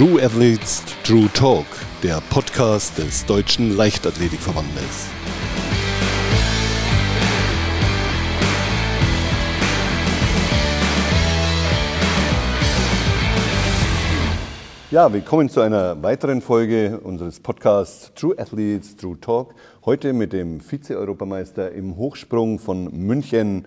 True Athletes True Talk, der Podcast des Deutschen Leichtathletikverbandes. Ja, willkommen zu einer weiteren Folge unseres Podcasts True Athletes True Talk. Heute mit dem Vize-Europameister im Hochsprung von München,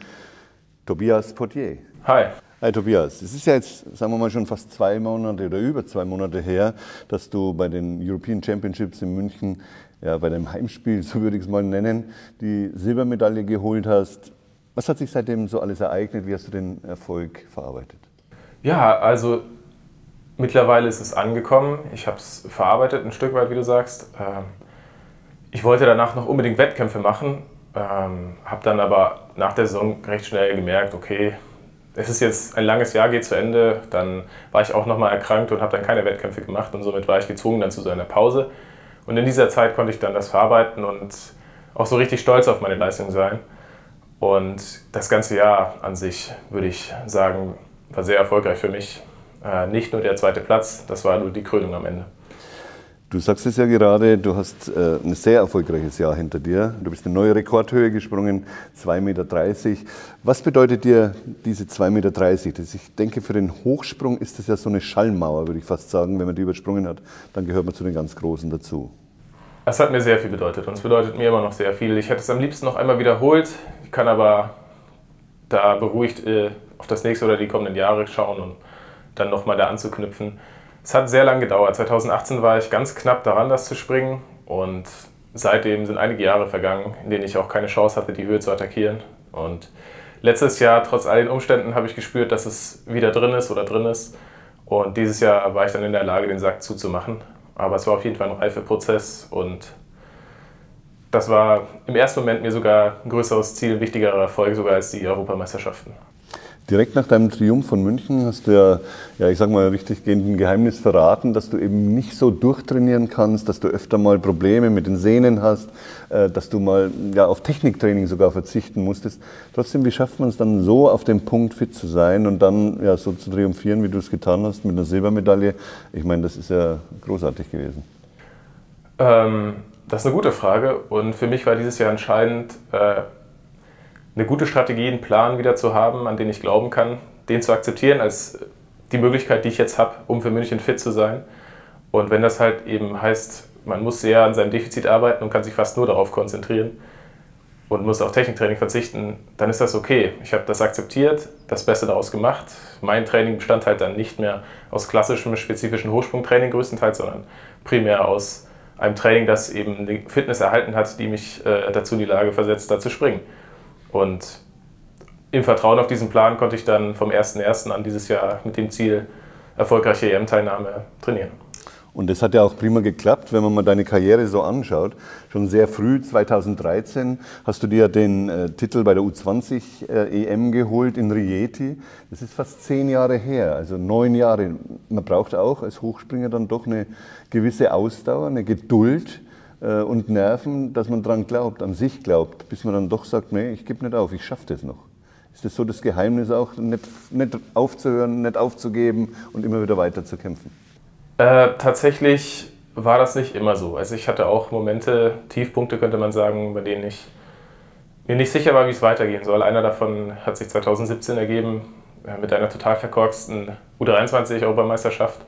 Tobias Portier. Hi. Hi Tobias, es ist ja jetzt, sagen wir mal, schon fast zwei Monate oder über zwei Monate her, dass du bei den European Championships in München, ja, bei deinem Heimspiel, so würde ich es mal nennen, die Silbermedaille geholt hast. Was hat sich seitdem so alles ereignet? Wie hast du den Erfolg verarbeitet? Ja, also mittlerweile ist es angekommen. Ich habe es verarbeitet, ein Stück weit, wie du sagst. Ähm, ich wollte danach noch unbedingt Wettkämpfe machen, ähm, habe dann aber nach der Saison recht schnell gemerkt, okay, es ist jetzt ein langes Jahr, geht zu Ende. Dann war ich auch nochmal erkrankt und habe dann keine Wettkämpfe gemacht und somit war ich gezwungen dann zu so einer Pause. Und in dieser Zeit konnte ich dann das verarbeiten und auch so richtig stolz auf meine Leistung sein. Und das ganze Jahr an sich, würde ich sagen, war sehr erfolgreich für mich. Äh, nicht nur der zweite Platz, das war nur die Krönung am Ende. Du sagst es ja gerade, du hast äh, ein sehr erfolgreiches Jahr hinter dir. Du bist eine neue Rekordhöhe gesprungen, 2,30 Meter. Was bedeutet dir diese 2,30 Meter? Ich denke, für den Hochsprung ist das ja so eine Schallmauer, würde ich fast sagen. Wenn man die übersprungen hat, dann gehört man zu den ganz Großen dazu. Es hat mir sehr viel bedeutet und es bedeutet mir immer noch sehr viel. Ich hätte es am liebsten noch einmal wiederholt, ich kann aber da beruhigt äh, auf das nächste oder die kommenden Jahre schauen und dann nochmal da anzuknüpfen. Es hat sehr lange gedauert. 2018 war ich ganz knapp daran, das zu springen. Und seitdem sind einige Jahre vergangen, in denen ich auch keine Chance hatte, die Höhe zu attackieren. Und letztes Jahr, trotz all den Umständen, habe ich gespürt, dass es wieder drin ist oder drin ist. Und dieses Jahr war ich dann in der Lage, den Sack zuzumachen. Aber es war auf jeden Fall ein Reifeprozess und das war im ersten Moment mir sogar ein größeres Ziel, ein wichtigerer Erfolg sogar als die Europameisterschaften. Direkt nach deinem Triumph von München hast du ja, ja ich sag mal, richtig gehend ein Geheimnis verraten, dass du eben nicht so durchtrainieren kannst, dass du öfter mal Probleme mit den Sehnen hast, äh, dass du mal ja, auf Techniktraining sogar verzichten musstest. Trotzdem, wie schafft man es dann so, auf dem Punkt fit zu sein und dann ja, so zu triumphieren, wie du es getan hast, mit einer Silbermedaille? Ich meine, das ist ja großartig gewesen. Ähm, das ist eine gute Frage und für mich war dieses Jahr entscheidend, äh, eine gute Strategie, einen Plan wieder zu haben, an den ich glauben kann, den zu akzeptieren als die Möglichkeit, die ich jetzt habe, um für München fit zu sein. Und wenn das halt eben heißt, man muss sehr an seinem Defizit arbeiten und kann sich fast nur darauf konzentrieren und muss auf Techniktraining verzichten, dann ist das okay. Ich habe das akzeptiert, das Beste daraus gemacht. Mein Training bestand halt dann nicht mehr aus klassischem, spezifischen Hochsprungtraining größtenteils, sondern primär aus einem Training, das eben die Fitness erhalten hat, die mich äh, dazu in die Lage versetzt, da zu springen. Und im Vertrauen auf diesen Plan konnte ich dann vom 1.1. an dieses Jahr mit dem Ziel erfolgreiche EM-Teilnahme trainieren. Und das hat ja auch prima geklappt, wenn man mal deine Karriere so anschaut. Schon sehr früh, 2013, hast du dir den äh, Titel bei der U20 äh, EM geholt in Rieti. Das ist fast zehn Jahre her, also neun Jahre. Man braucht auch als Hochspringer dann doch eine gewisse Ausdauer, eine Geduld und Nerven, dass man daran glaubt, an sich glaubt, bis man dann doch sagt, nee, ich gebe nicht auf, ich schaffe das noch. Ist das so das Geheimnis auch, nicht, nicht aufzuhören, nicht aufzugeben und immer wieder weiter zu kämpfen? Äh, tatsächlich war das nicht immer so. Also ich hatte auch Momente, Tiefpunkte könnte man sagen, bei denen ich mir nicht sicher war, wie es weitergehen soll. Einer davon hat sich 2017 ergeben äh, mit einer total verkorksten U23-Europameisterschaft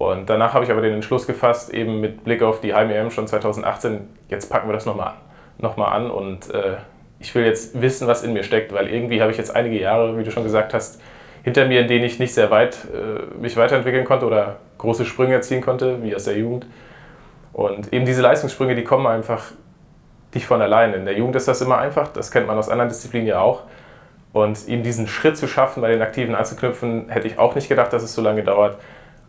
und danach habe ich aber den Entschluss gefasst, eben mit Blick auf die Heim-EM schon 2018, jetzt packen wir das nochmal an. Nochmal an und äh, ich will jetzt wissen, was in mir steckt, weil irgendwie habe ich jetzt einige Jahre, wie du schon gesagt hast, hinter mir, in denen ich nicht sehr weit äh, mich weiterentwickeln konnte oder große Sprünge erzielen konnte, wie aus der Jugend. Und eben diese Leistungssprünge, die kommen einfach nicht von alleine. In der Jugend ist das immer einfach, das kennt man aus anderen Disziplinen ja auch. Und eben diesen Schritt zu schaffen, bei den Aktiven anzuknüpfen, hätte ich auch nicht gedacht, dass es so lange dauert.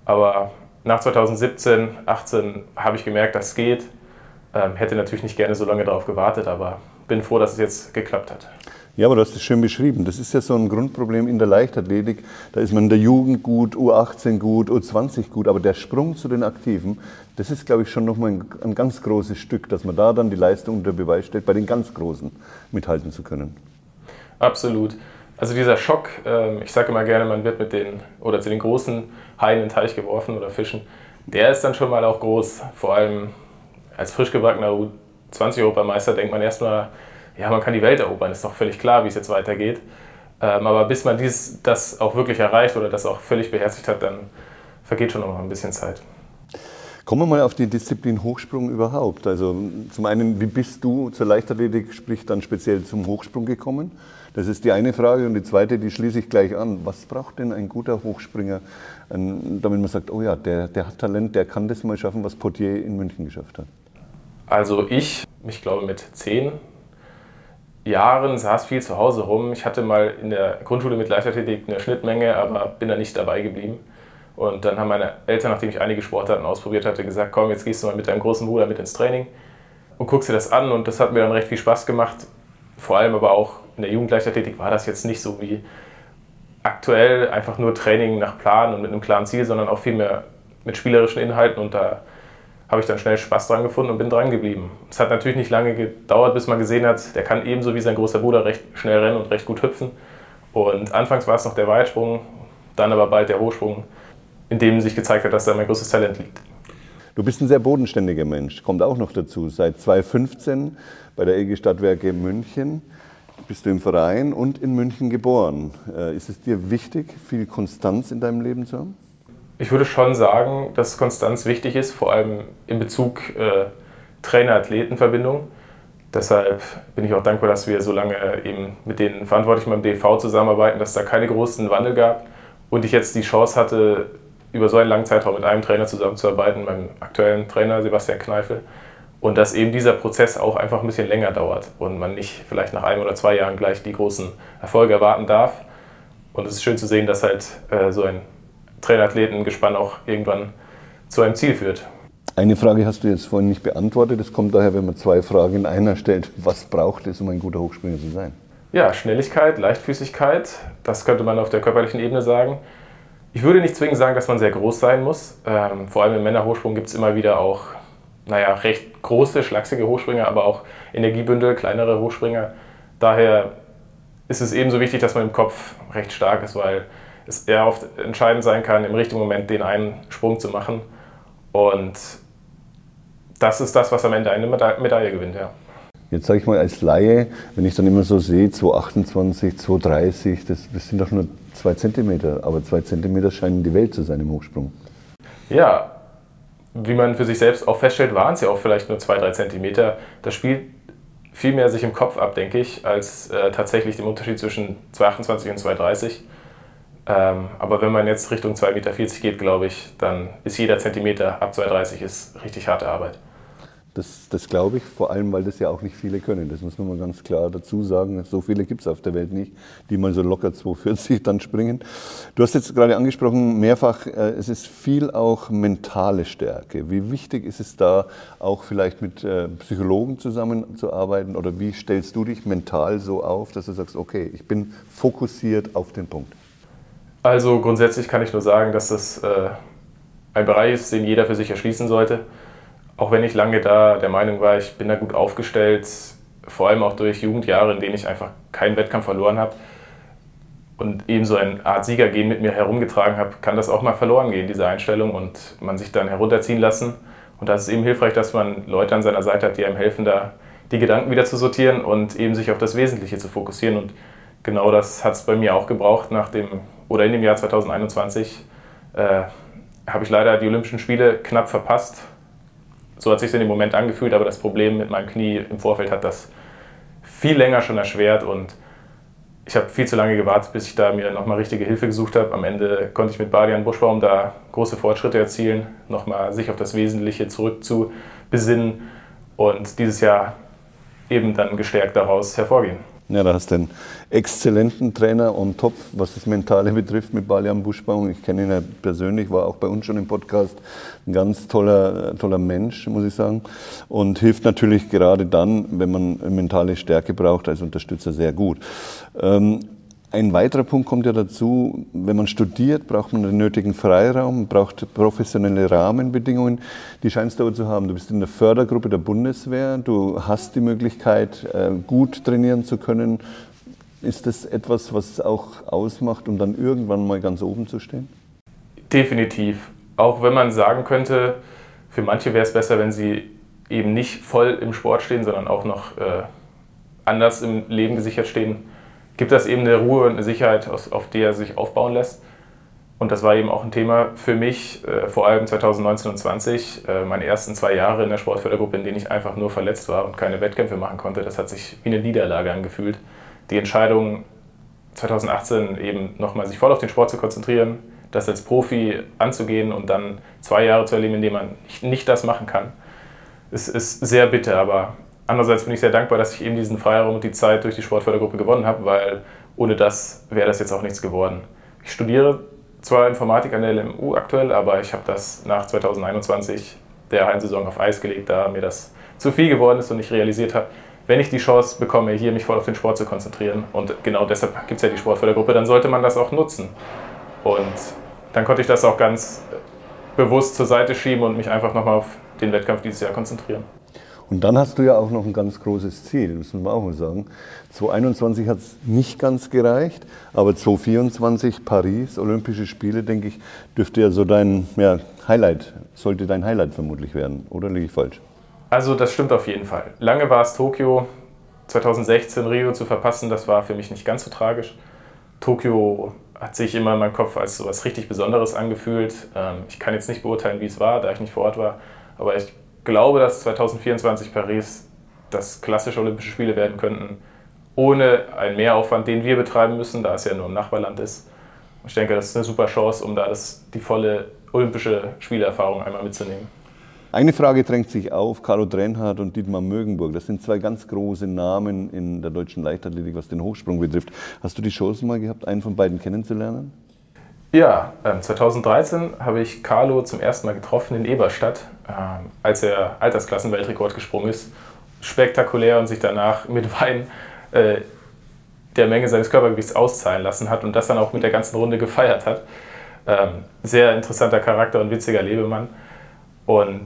Aber nach 2017, 18 habe ich gemerkt, das geht. Ähm, hätte natürlich nicht gerne so lange darauf gewartet, aber bin froh, dass es jetzt geklappt hat. Ja, aber du hast es schön beschrieben. Das ist ja so ein Grundproblem in der Leichtathletik. Da ist man in der Jugend gut, U18 gut, U20 gut, aber der Sprung zu den Aktiven, das ist, glaube ich, schon nochmal ein, ein ganz großes Stück, dass man da dann die Leistung unter Beweis stellt, bei den ganz Großen mithalten zu können. Absolut. Also dieser Schock, ähm, ich sage immer gerne, man wird mit den oder zu den großen Haien in den Teich geworfen oder Fischen, der ist dann schon mal auch groß. Vor allem als frisch gebackener U20-Europameister denkt man erstmal, ja, man kann die Welt erobern, ist doch völlig klar, wie es jetzt weitergeht. Ähm, aber bis man dies, das auch wirklich erreicht oder das auch völlig beherzigt hat, dann vergeht schon noch ein bisschen Zeit. Kommen wir mal auf die Disziplin Hochsprung überhaupt. Also zum einen, wie bist du zur Leichtathletik, sprich dann speziell zum Hochsprung gekommen? Das ist die eine Frage. Und die zweite, die schließe ich gleich an. Was braucht denn ein guter Hochspringer, damit man sagt, oh ja, der, der hat Talent, der kann das mal schaffen, was Potier in München geschafft hat? Also ich, ich glaube mit zehn Jahren saß viel zu Hause rum. Ich hatte mal in der Grundschule mit Leichtathletik eine Schnittmenge, aber bin da nicht dabei geblieben. Und dann haben meine Eltern, nachdem ich einige Sportarten ausprobiert hatte, gesagt, komm, jetzt gehst du mal mit deinem großen Bruder mit ins Training und guckst dir das an. Und das hat mir dann recht viel Spaß gemacht. Vor allem aber auch in der Jugendleichtathletik war das jetzt nicht so wie aktuell einfach nur Training nach Plan und mit einem klaren Ziel, sondern auch viel mehr mit spielerischen Inhalten. Und da habe ich dann schnell Spaß dran gefunden und bin dran geblieben. Es hat natürlich nicht lange gedauert, bis man gesehen hat, der kann ebenso wie sein großer Bruder recht schnell rennen und recht gut hüpfen. Und anfangs war es noch der Weitsprung, dann aber bald der Hochsprung in dem sich gezeigt hat, dass da mein größtes Talent liegt. Du bist ein sehr bodenständiger Mensch, kommt auch noch dazu. Seit 2015 bei der EG Stadtwerke München bist du im Verein und in München geboren. Äh, ist es dir wichtig, viel Konstanz in deinem Leben zu haben? Ich würde schon sagen, dass Konstanz wichtig ist, vor allem in Bezug äh, Trainer-Athleten-Verbindung. Deshalb bin ich auch dankbar, dass wir so lange eben mit den Verantwortlichen beim DV zusammenarbeiten, dass da keine großen Wandel gab und ich jetzt die Chance hatte, über so einen langen Zeitraum mit einem Trainer zusammenzuarbeiten, meinem aktuellen Trainer Sebastian Kneifel. Und dass eben dieser Prozess auch einfach ein bisschen länger dauert und man nicht vielleicht nach einem oder zwei Jahren gleich die großen Erfolge erwarten darf. Und es ist schön zu sehen, dass halt äh, so ein Trainerathletengespann auch irgendwann zu einem Ziel führt. Eine Frage hast du jetzt vorhin nicht beantwortet. Das kommt daher, wenn man zwei Fragen in einer stellt. Was braucht es, um ein guter Hochspringer zu sein? Ja, Schnelligkeit, Leichtfüßigkeit. Das könnte man auf der körperlichen Ebene sagen. Ich würde nicht zwingend sagen, dass man sehr groß sein muss. Ähm, vor allem im Männerhochsprung gibt es immer wieder auch naja, recht große, schlachsige Hochspringer, aber auch Energiebündel, kleinere Hochspringer. Daher ist es ebenso wichtig, dass man im Kopf recht stark ist, weil es eher oft entscheidend sein kann, im richtigen Moment den einen Sprung zu machen. Und das ist das, was am Ende eine Medaille gewinnt, ja. Jetzt sage ich mal als Laie, wenn ich dann immer so sehe, 228, 230, das, das sind doch nur zwei Zentimeter, aber zwei Zentimeter scheinen die Welt zu sein im Hochsprung. Ja, wie man für sich selbst auch feststellt, waren es ja auch vielleicht nur zwei, drei Zentimeter. Das spielt viel mehr sich im Kopf ab, denke ich, als äh, tatsächlich dem Unterschied zwischen 228 und 230. Ähm, aber wenn man jetzt Richtung 2,40 Meter geht, glaube ich, dann ist jeder Zentimeter ab 2,30 ist richtig harte Arbeit. Das, das glaube ich, vor allem, weil das ja auch nicht viele können. Das muss man mal ganz klar dazu sagen. So viele gibt es auf der Welt nicht, die mal so locker 240 dann springen. Du hast jetzt gerade angesprochen, mehrfach, äh, es ist viel auch mentale Stärke. Wie wichtig ist es da, auch vielleicht mit äh, Psychologen zusammenzuarbeiten? Oder wie stellst du dich mental so auf, dass du sagst, okay, ich bin fokussiert auf den Punkt? Also grundsätzlich kann ich nur sagen, dass das äh, ein Bereich ist, den jeder für sich erschließen sollte auch wenn ich lange da der Meinung war, ich bin da gut aufgestellt, vor allem auch durch Jugendjahre, in denen ich einfach keinen Wettkampf verloren habe und eben so eine Art Siegergehen mit mir herumgetragen habe, kann das auch mal verloren gehen, diese Einstellung und man sich dann herunterziehen lassen. Und da ist es eben hilfreich, dass man Leute an seiner Seite hat, die einem helfen, da die Gedanken wieder zu sortieren und eben sich auf das Wesentliche zu fokussieren. Und genau das hat es bei mir auch gebraucht nach dem oder in dem Jahr 2021 äh, habe ich leider die Olympischen Spiele knapp verpasst so hat sich in dem Moment angefühlt, aber das Problem mit meinem Knie im Vorfeld hat das viel länger schon erschwert und ich habe viel zu lange gewartet, bis ich da mir nochmal richtige Hilfe gesucht habe. Am Ende konnte ich mit Badian Buschbaum da große Fortschritte erzielen, nochmal sich auf das Wesentliche zurückzubesinnen und dieses Jahr eben dann gestärkt daraus hervorgehen. Ja, da hast du einen exzellenten Trainer on top, was das Mentale betrifft mit Balian Buschbaum. Ich kenne ihn ja persönlich, war auch bei uns schon im Podcast. Ein ganz toller, toller Mensch, muss ich sagen. Und hilft natürlich gerade dann, wenn man mentale Stärke braucht, als Unterstützer sehr gut. Ähm, ein weiterer Punkt kommt ja dazu, wenn man studiert, braucht man den nötigen Freiraum, braucht professionelle Rahmenbedingungen. Die scheinst du aber zu haben. Du bist in der Fördergruppe der Bundeswehr, du hast die Möglichkeit, äh, gut trainieren zu können. Ist das etwas, was auch ausmacht, um dann irgendwann mal ganz oben zu stehen? Definitiv. Auch wenn man sagen könnte, für manche wäre es besser, wenn sie eben nicht voll im Sport stehen, sondern auch noch äh, anders im Leben gesichert stehen, gibt das eben eine Ruhe und eine Sicherheit, auf die er sich aufbauen lässt. Und das war eben auch ein Thema für mich, äh, vor allem 2019 und 2020, äh, meine ersten zwei Jahre in der Sportfördergruppe, in denen ich einfach nur verletzt war und keine Wettkämpfe machen konnte. Das hat sich wie eine Niederlage angefühlt. Die Entscheidung 2018 eben nochmal sich voll auf den Sport zu konzentrieren, das als Profi anzugehen und dann zwei Jahre zu erleben, in denen man nicht, nicht das machen kann, ist, ist sehr bitter. Aber andererseits bin ich sehr dankbar, dass ich eben diesen Freiraum und die Zeit durch die Sportfördergruppe gewonnen habe, weil ohne das wäre das jetzt auch nichts geworden. Ich studiere zwar Informatik an der LMU aktuell, aber ich habe das nach 2021 der Hallensaison auf Eis gelegt, da mir das zu viel geworden ist und ich realisiert habe, wenn ich die Chance bekomme, hier mich voll auf den Sport zu konzentrieren und genau deshalb gibt es ja die Sportfördergruppe, dann sollte man das auch nutzen. Und dann konnte ich das auch ganz bewusst zur Seite schieben und mich einfach nochmal auf den Wettkampf dieses Jahr konzentrieren. Und dann hast du ja auch noch ein ganz großes Ziel, müssen wir auch mal sagen. 2021 hat es nicht ganz gereicht, aber 2024 Paris, Olympische Spiele, denke ich, dürfte ja so dein ja, Highlight, sollte dein Highlight vermutlich werden. Oder liege ich falsch? Also das stimmt auf jeden Fall. Lange war es Tokio, 2016 Rio zu verpassen, das war für mich nicht ganz so tragisch. Tokio hat sich immer in meinem Kopf als so etwas richtig Besonderes angefühlt. Ähm, ich kann jetzt nicht beurteilen, wie es war, da ich nicht vor Ort war, aber ich glaube, dass 2024 Paris das klassische Olympische Spiele werden könnten, ohne einen Mehraufwand, den wir betreiben müssen, da es ja nur ein Nachbarland ist. Ich denke, das ist eine super Chance, um da das, die volle olympische Spielerfahrung einmal mitzunehmen. Eine Frage drängt sich auf, Carlo Drenhardt und Dietmar Mögenburg. Das sind zwei ganz große Namen in der deutschen Leichtathletik, was den Hochsprung betrifft. Hast du die Chance mal gehabt, einen von beiden kennenzulernen? Ja, 2013 ähm, habe ich Carlo zum ersten Mal getroffen in Eberstadt, als er Altersklassenweltrekord gesprungen ist. Spektakulär und sich danach mit Wein äh, der Menge seines Körpergewichts auszahlen lassen hat und das dann auch mit der ganzen Runde gefeiert hat. Ähm, sehr interessanter Charakter und witziger Lebemann. Und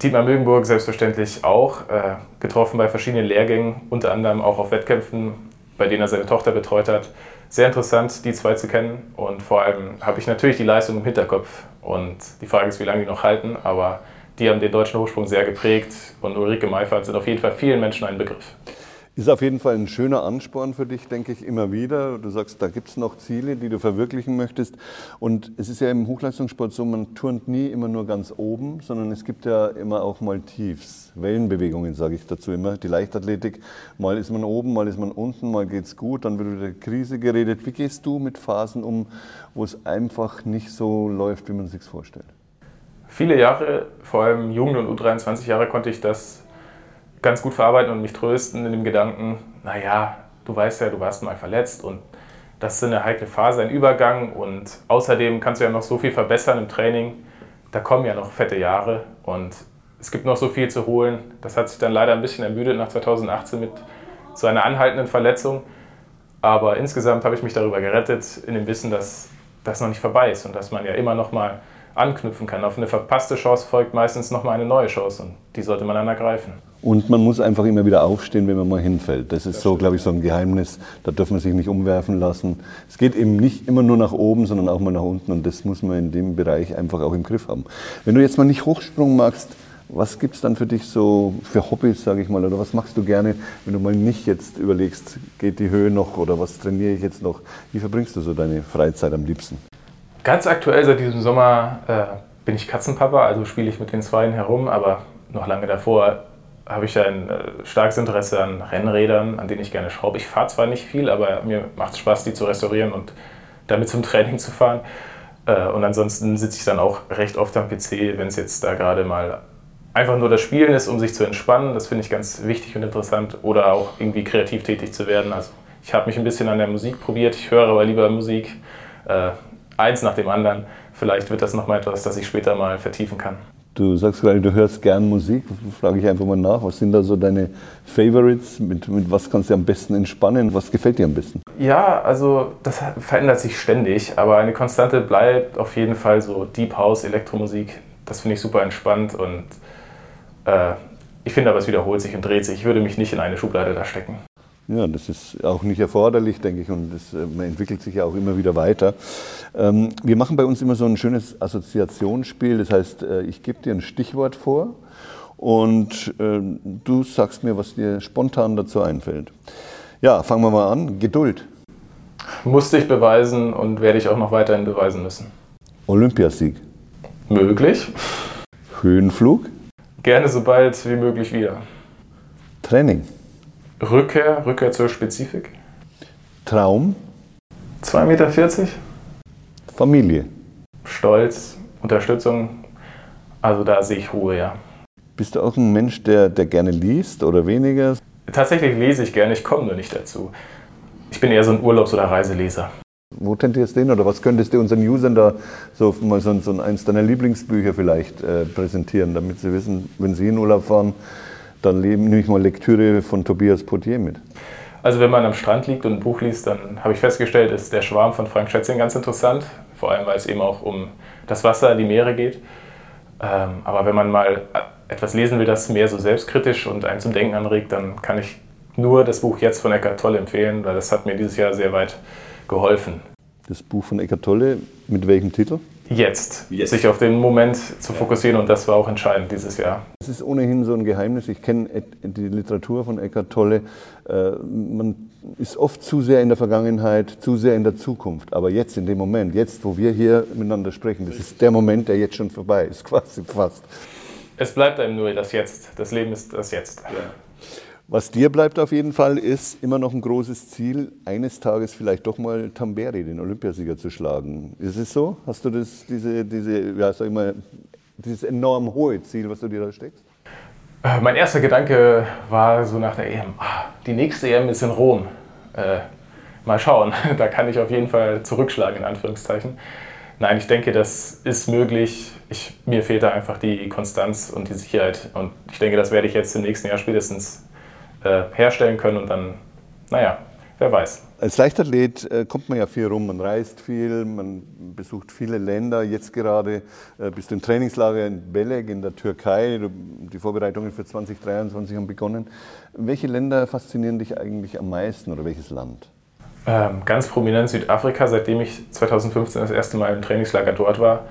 Dietmar Mögenburg selbstverständlich auch, äh, getroffen bei verschiedenen Lehrgängen, unter anderem auch auf Wettkämpfen, bei denen er seine Tochter betreut hat sehr interessant, die zwei zu kennen. Und vor allem habe ich natürlich die Leistung im Hinterkopf. Und die Frage ist, wie lange die noch halten. Aber die haben den deutschen Hochsprung sehr geprägt. Und Ulrike Meifert sind auf jeden Fall vielen Menschen ein Begriff. Ist auf jeden Fall ein schöner Ansporn für dich, denke ich, immer wieder. Du sagst, da gibt es noch Ziele, die du verwirklichen möchtest. Und es ist ja im Hochleistungssport so, man turnt nie immer nur ganz oben, sondern es gibt ja immer auch mal Tiefs, Wellenbewegungen, sage ich dazu immer. Die Leichtathletik, mal ist man oben, mal ist man unten, mal geht es gut, dann wird wieder Krise geredet. Wie gehst du mit Phasen um, wo es einfach nicht so läuft, wie man sich vorstellt? Viele Jahre, vor allem Jugend- und U23 Jahre, konnte ich das ganz gut verarbeiten und mich trösten in dem Gedanken, naja, du weißt ja, du warst mal verletzt und das ist eine heikle Phase, ein Übergang und außerdem kannst du ja noch so viel verbessern im Training. Da kommen ja noch fette Jahre und es gibt noch so viel zu holen. Das hat sich dann leider ein bisschen ermüdet nach 2018 mit so einer anhaltenden Verletzung. Aber insgesamt habe ich mich darüber gerettet, in dem Wissen, dass das noch nicht vorbei ist und dass man ja immer noch mal anknüpfen kann. Auf eine verpasste Chance folgt meistens noch mal eine neue Chance und die sollte man dann ergreifen. Und man muss einfach immer wieder aufstehen, wenn man mal hinfällt. Das ist das so, glaube ich, so ein Geheimnis. Da dürfen man sich nicht umwerfen lassen. Es geht eben nicht immer nur nach oben, sondern auch mal nach unten. Und das muss man in dem Bereich einfach auch im Griff haben. Wenn du jetzt mal nicht Hochsprung magst, was gibt es dann für dich so für Hobbys, sage ich mal, oder was machst du gerne, wenn du mal nicht jetzt überlegst, geht die Höhe noch oder was trainiere ich jetzt noch? Wie verbringst du so deine Freizeit am liebsten? Ganz aktuell seit diesem Sommer äh, bin ich Katzenpapa, also spiele ich mit den Zweien herum, aber noch lange davor habe ich ein äh, starkes Interesse an Rennrädern, an denen ich gerne schraube. Ich fahre zwar nicht viel, aber mir macht es Spaß, die zu restaurieren und damit zum Training zu fahren. Äh, und ansonsten sitze ich dann auch recht oft am PC, wenn es jetzt da gerade mal einfach nur das Spielen ist, um sich zu entspannen. Das finde ich ganz wichtig und interessant. Oder auch irgendwie kreativ tätig zu werden. Also ich habe mich ein bisschen an der Musik probiert. Ich höre aber lieber Musik. Äh, eins nach dem anderen. Vielleicht wird das nochmal etwas, das ich später mal vertiefen kann. Du sagst gerade, du hörst gern Musik. Frage ich einfach mal nach. Was sind da so deine Favorites? Mit, mit was kannst du am besten entspannen? Was gefällt dir am besten? Ja, also das verändert sich ständig, aber eine Konstante bleibt auf jeden Fall so Deep House, Elektromusik. Das finde ich super entspannt und äh, ich finde aber, es wiederholt sich und dreht sich. Ich würde mich nicht in eine Schublade da stecken. Ja, das ist auch nicht erforderlich, denke ich, und das, man entwickelt sich ja auch immer wieder weiter. Ähm, wir machen bei uns immer so ein schönes Assoziationsspiel, das heißt, ich gebe dir ein Stichwort vor und äh, du sagst mir, was dir spontan dazu einfällt. Ja, fangen wir mal an. Geduld. Musste ich beweisen und werde ich auch noch weiterhin beweisen müssen. Olympiasieg. Möglich. Höhenflug. Gerne so bald wie möglich wieder. Training. Rückkehr, Rückkehr zur Spezifik. Traum. 2,40 Meter. Familie. Stolz, Unterstützung. Also da sehe ich Ruhe, ja. Bist du auch ein Mensch, der, der gerne liest oder weniger? Tatsächlich lese ich gerne, ich komme nur nicht dazu. Ich bin eher so ein Urlaubs- oder Reiseleser. Wo tendierst du hin oder was könntest du unseren Usern da so mal so, so eins deiner Lieblingsbücher vielleicht äh, präsentieren, damit sie wissen, wenn sie in Urlaub fahren, dann nehme ich mal Lektüre von Tobias Potier mit. Also wenn man am Strand liegt und ein Buch liest, dann habe ich festgestellt, ist der Schwarm von Frank Schätzing ganz interessant, vor allem weil es eben auch um das Wasser, die Meere geht. Ähm, aber wenn man mal etwas lesen will, das mehr so selbstkritisch und einen zum Denken anregt, dann kann ich nur das Buch jetzt von Eckart Tolle empfehlen, weil das hat mir dieses Jahr sehr weit geholfen. Das Buch von Eckart Tolle, mit welchem Titel? Jetzt, jetzt. sich auf den Moment zu fokussieren und das war auch entscheidend dieses Jahr. Es ist ohnehin so ein Geheimnis. Ich kenne die Literatur von Eckart Tolle. Äh, man ist oft zu sehr in der Vergangenheit, zu sehr in der Zukunft. Aber jetzt, in dem Moment, jetzt, wo wir hier miteinander sprechen, das ist der Moment, der jetzt schon vorbei ist, quasi fast. Es bleibt einem nur das Jetzt. Das Leben ist das Jetzt. Ja. Was dir bleibt auf jeden Fall, ist immer noch ein großes Ziel, eines Tages vielleicht doch mal Tamberi, den Olympiasieger, zu schlagen. Ist es so? Hast du das, diese, diese, ja, sag ich mal, dieses enorm hohe Ziel, was du dir da steckst? Äh, mein erster Gedanke war so nach der EM, ah, die nächste EM ist in Rom. Äh, mal schauen, da kann ich auf jeden Fall zurückschlagen, in Anführungszeichen. Nein, ich denke, das ist möglich. Ich, mir fehlt da einfach die Konstanz und die Sicherheit. Und ich denke, das werde ich jetzt im nächsten Jahr spätestens äh, herstellen können. Und dann, naja, wer weiß. Als Leichtathlet äh, kommt man ja viel rum, man reist viel, man besucht viele Länder. Jetzt gerade äh, bist du im Trainingslager in Belek in der Türkei. Die Vorbereitungen für 2023 haben begonnen. Welche Länder faszinieren dich eigentlich am meisten oder welches Land? Ähm, ganz prominent Südafrika, seitdem ich 2015 das erste Mal im Trainingslager dort war.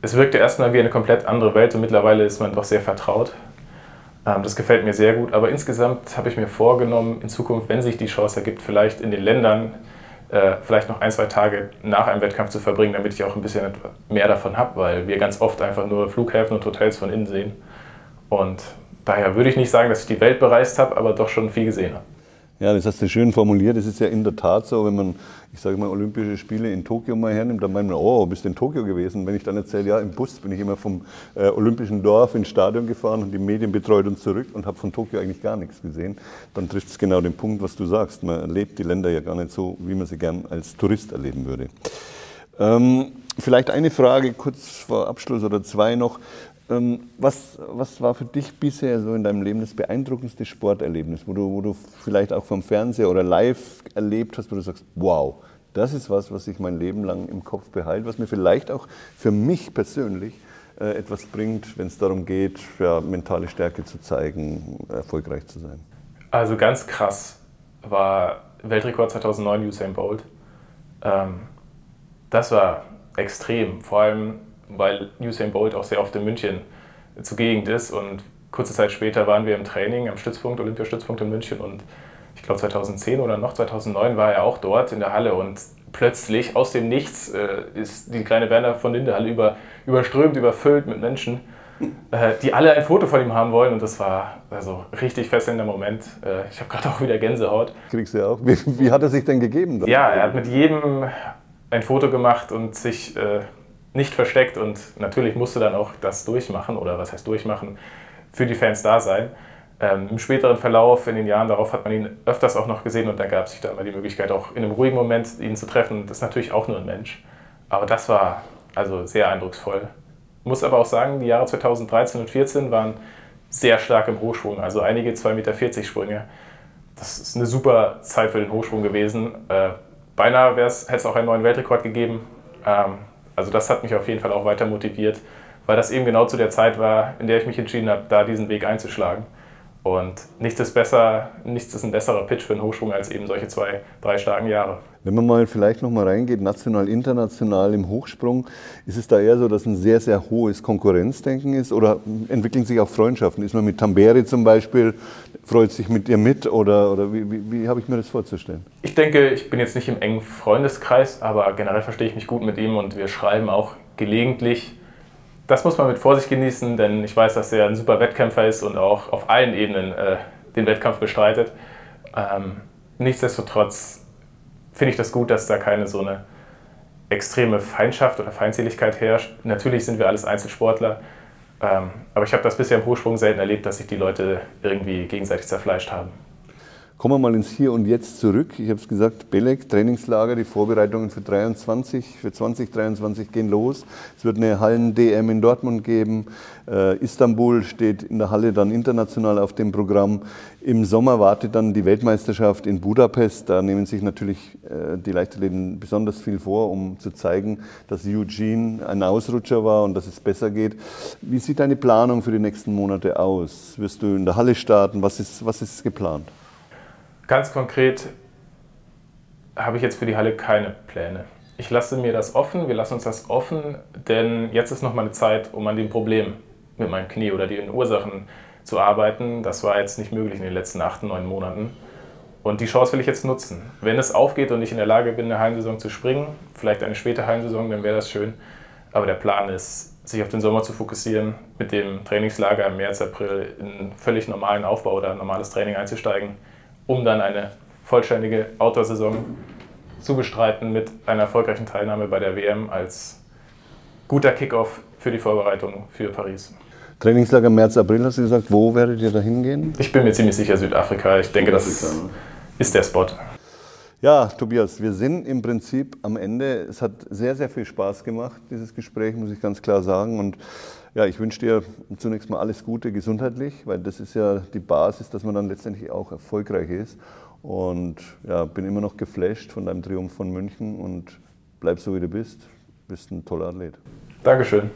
Es wirkte erstmal wie eine komplett andere Welt und mittlerweile ist man doch sehr vertraut. Ähm, das gefällt mir sehr gut, aber insgesamt habe ich mir vorgenommen, in Zukunft, wenn sich die Chance ergibt, vielleicht in den Ländern äh, vielleicht noch ein, zwei Tage nach einem Wettkampf zu verbringen, damit ich auch ein bisschen mehr davon habe, weil wir ganz oft einfach nur Flughäfen und Hotels von innen sehen. Und daher würde ich nicht sagen, dass ich die Welt bereist habe, aber doch schon viel gesehen habe. Ja, das hast du schön formuliert. Es ist ja in der Tat so, wenn man, ich sage mal, Olympische Spiele in Tokio mal hernimmt, dann meint man, oh, bist du in Tokio gewesen? Wenn ich dann erzähle, ja, im Bus bin ich immer vom äh, Olympischen Dorf ins Stadion gefahren und die Medien betreut und zurück und habe von Tokio eigentlich gar nichts gesehen, dann trifft es genau den Punkt, was du sagst. Man erlebt die Länder ja gar nicht so, wie man sie gern als Tourist erleben würde. Ähm, vielleicht eine Frage kurz vor Abschluss oder zwei noch. Ähm, was, was war für dich bisher so in deinem Leben das beeindruckendste Sporterlebnis, wo du, wo du vielleicht auch vom Fernseher oder live erlebt hast, wo du sagst, wow, das ist was, was ich mein Leben lang im Kopf behalte, was mir vielleicht auch für mich persönlich äh, etwas bringt, wenn es darum geht, ja, mentale Stärke zu zeigen, erfolgreich zu sein? Also ganz krass war Weltrekord 2009 Usain Bolt. Ähm, das war extrem, vor allem weil Usain Bolt auch sehr oft in München zugegen ist. Und kurze Zeit später waren wir im Training am Stützpunkt, Olympiastützpunkt in München. Und ich glaube 2010 oder noch 2009 war er auch dort in der Halle. Und plötzlich aus dem Nichts äh, ist die kleine Werner von Lindehalle über, überströmt, überfüllt mit Menschen, äh, die alle ein Foto von ihm haben wollen. Und das war also richtig fesselnder Moment. Äh, ich habe gerade auch wieder Gänsehaut. Kriegst du ja auch. Wie, wie, hat er sich denn gegeben? Dann? Ja, er hat mit jedem ein Foto gemacht und sich äh, nicht versteckt und natürlich musste dann auch das durchmachen oder was heißt durchmachen, für die Fans da sein. Ähm, Im späteren Verlauf, in den Jahren darauf, hat man ihn öfters auch noch gesehen und dann gab es sich da immer die Möglichkeit, auch in einem ruhigen Moment ihn zu treffen. Das ist natürlich auch nur ein Mensch. Aber das war also sehr eindrucksvoll. Muss aber auch sagen, die Jahre 2013 und 2014 waren sehr stark im Hochschwung, also einige 2,40 Meter Sprünge. Das ist eine super Zeit für den Hochsprung gewesen. Äh, beinahe hätte es auch einen neuen Weltrekord gegeben. Ähm, also das hat mich auf jeden Fall auch weiter motiviert, weil das eben genau zu der Zeit war, in der ich mich entschieden habe, da diesen Weg einzuschlagen. Und nichts ist besser, nichts ist ein besserer Pitch für einen Hochsprung als eben solche zwei, drei starken Jahre. Wenn man mal vielleicht noch mal reingeht, national, international im Hochsprung, ist es da eher so, dass ein sehr, sehr hohes Konkurrenzdenken ist oder entwickeln sich auch Freundschaften? Ist man mit Tamberi zum Beispiel, freut sich mit ihr mit oder, oder wie, wie, wie habe ich mir das vorzustellen? Ich denke, ich bin jetzt nicht im engen Freundeskreis, aber generell verstehe ich mich gut mit ihm und wir schreiben auch gelegentlich. Das muss man mit Vorsicht genießen, denn ich weiß, dass er ein super Wettkämpfer ist und auch auf allen Ebenen äh, den Wettkampf bestreitet. Ähm, nichtsdestotrotz finde ich das gut, dass da keine so eine extreme Feindschaft oder Feindseligkeit herrscht. Natürlich sind wir alles Einzelsportler, ähm, aber ich habe das bisher im Hochsprung selten erlebt, dass sich die Leute irgendwie gegenseitig zerfleischt haben. Kommen wir mal ins Hier und Jetzt zurück. Ich habe es gesagt, Belek, Trainingslager, die Vorbereitungen für 23, für 2023 gehen los. Es wird eine Hallen-DM in Dortmund geben. Äh, Istanbul steht in der Halle dann international auf dem Programm. Im Sommer wartet dann die Weltmeisterschaft in Budapest. Da nehmen sich natürlich äh, die Leichtathleten besonders viel vor, um zu zeigen, dass Eugene ein Ausrutscher war und dass es besser geht. Wie sieht deine Planung für die nächsten Monate aus? Wirst du in der Halle starten? Was ist, was ist geplant? Ganz konkret habe ich jetzt für die Halle keine Pläne. Ich lasse mir das offen, wir lassen uns das offen, denn jetzt ist noch mal eine Zeit, um an dem Problem mit meinem Knie oder den Ursachen zu arbeiten. Das war jetzt nicht möglich in den letzten acht, neun Monaten. Und die Chance will ich jetzt nutzen. Wenn es aufgeht und ich in der Lage bin, eine Heimsaison zu springen, vielleicht eine späte Heimsaison, dann wäre das schön. Aber der Plan ist, sich auf den Sommer zu fokussieren, mit dem Trainingslager im März, April in völlig normalen Aufbau oder normales Training einzusteigen um dann eine vollständige Outdoor-Saison zu bestreiten mit einer erfolgreichen Teilnahme bei der WM als guter Kickoff für die Vorbereitung für Paris. Trainingslager März, April hast du gesagt. Wo werdet ihr da hingehen? Ich bin mir ziemlich sicher Südafrika. Ich denke, das ne? ist der Spot. Ja, Tobias, wir sind im Prinzip am Ende. Es hat sehr, sehr viel Spaß gemacht, dieses Gespräch, muss ich ganz klar sagen. Und ja, ich wünsche dir zunächst mal alles Gute gesundheitlich, weil das ist ja die Basis, dass man dann letztendlich auch erfolgreich ist. Und ja, bin immer noch geflasht von deinem Triumph von München und bleib so wie du bist. Bist ein toller Athlet. Dankeschön.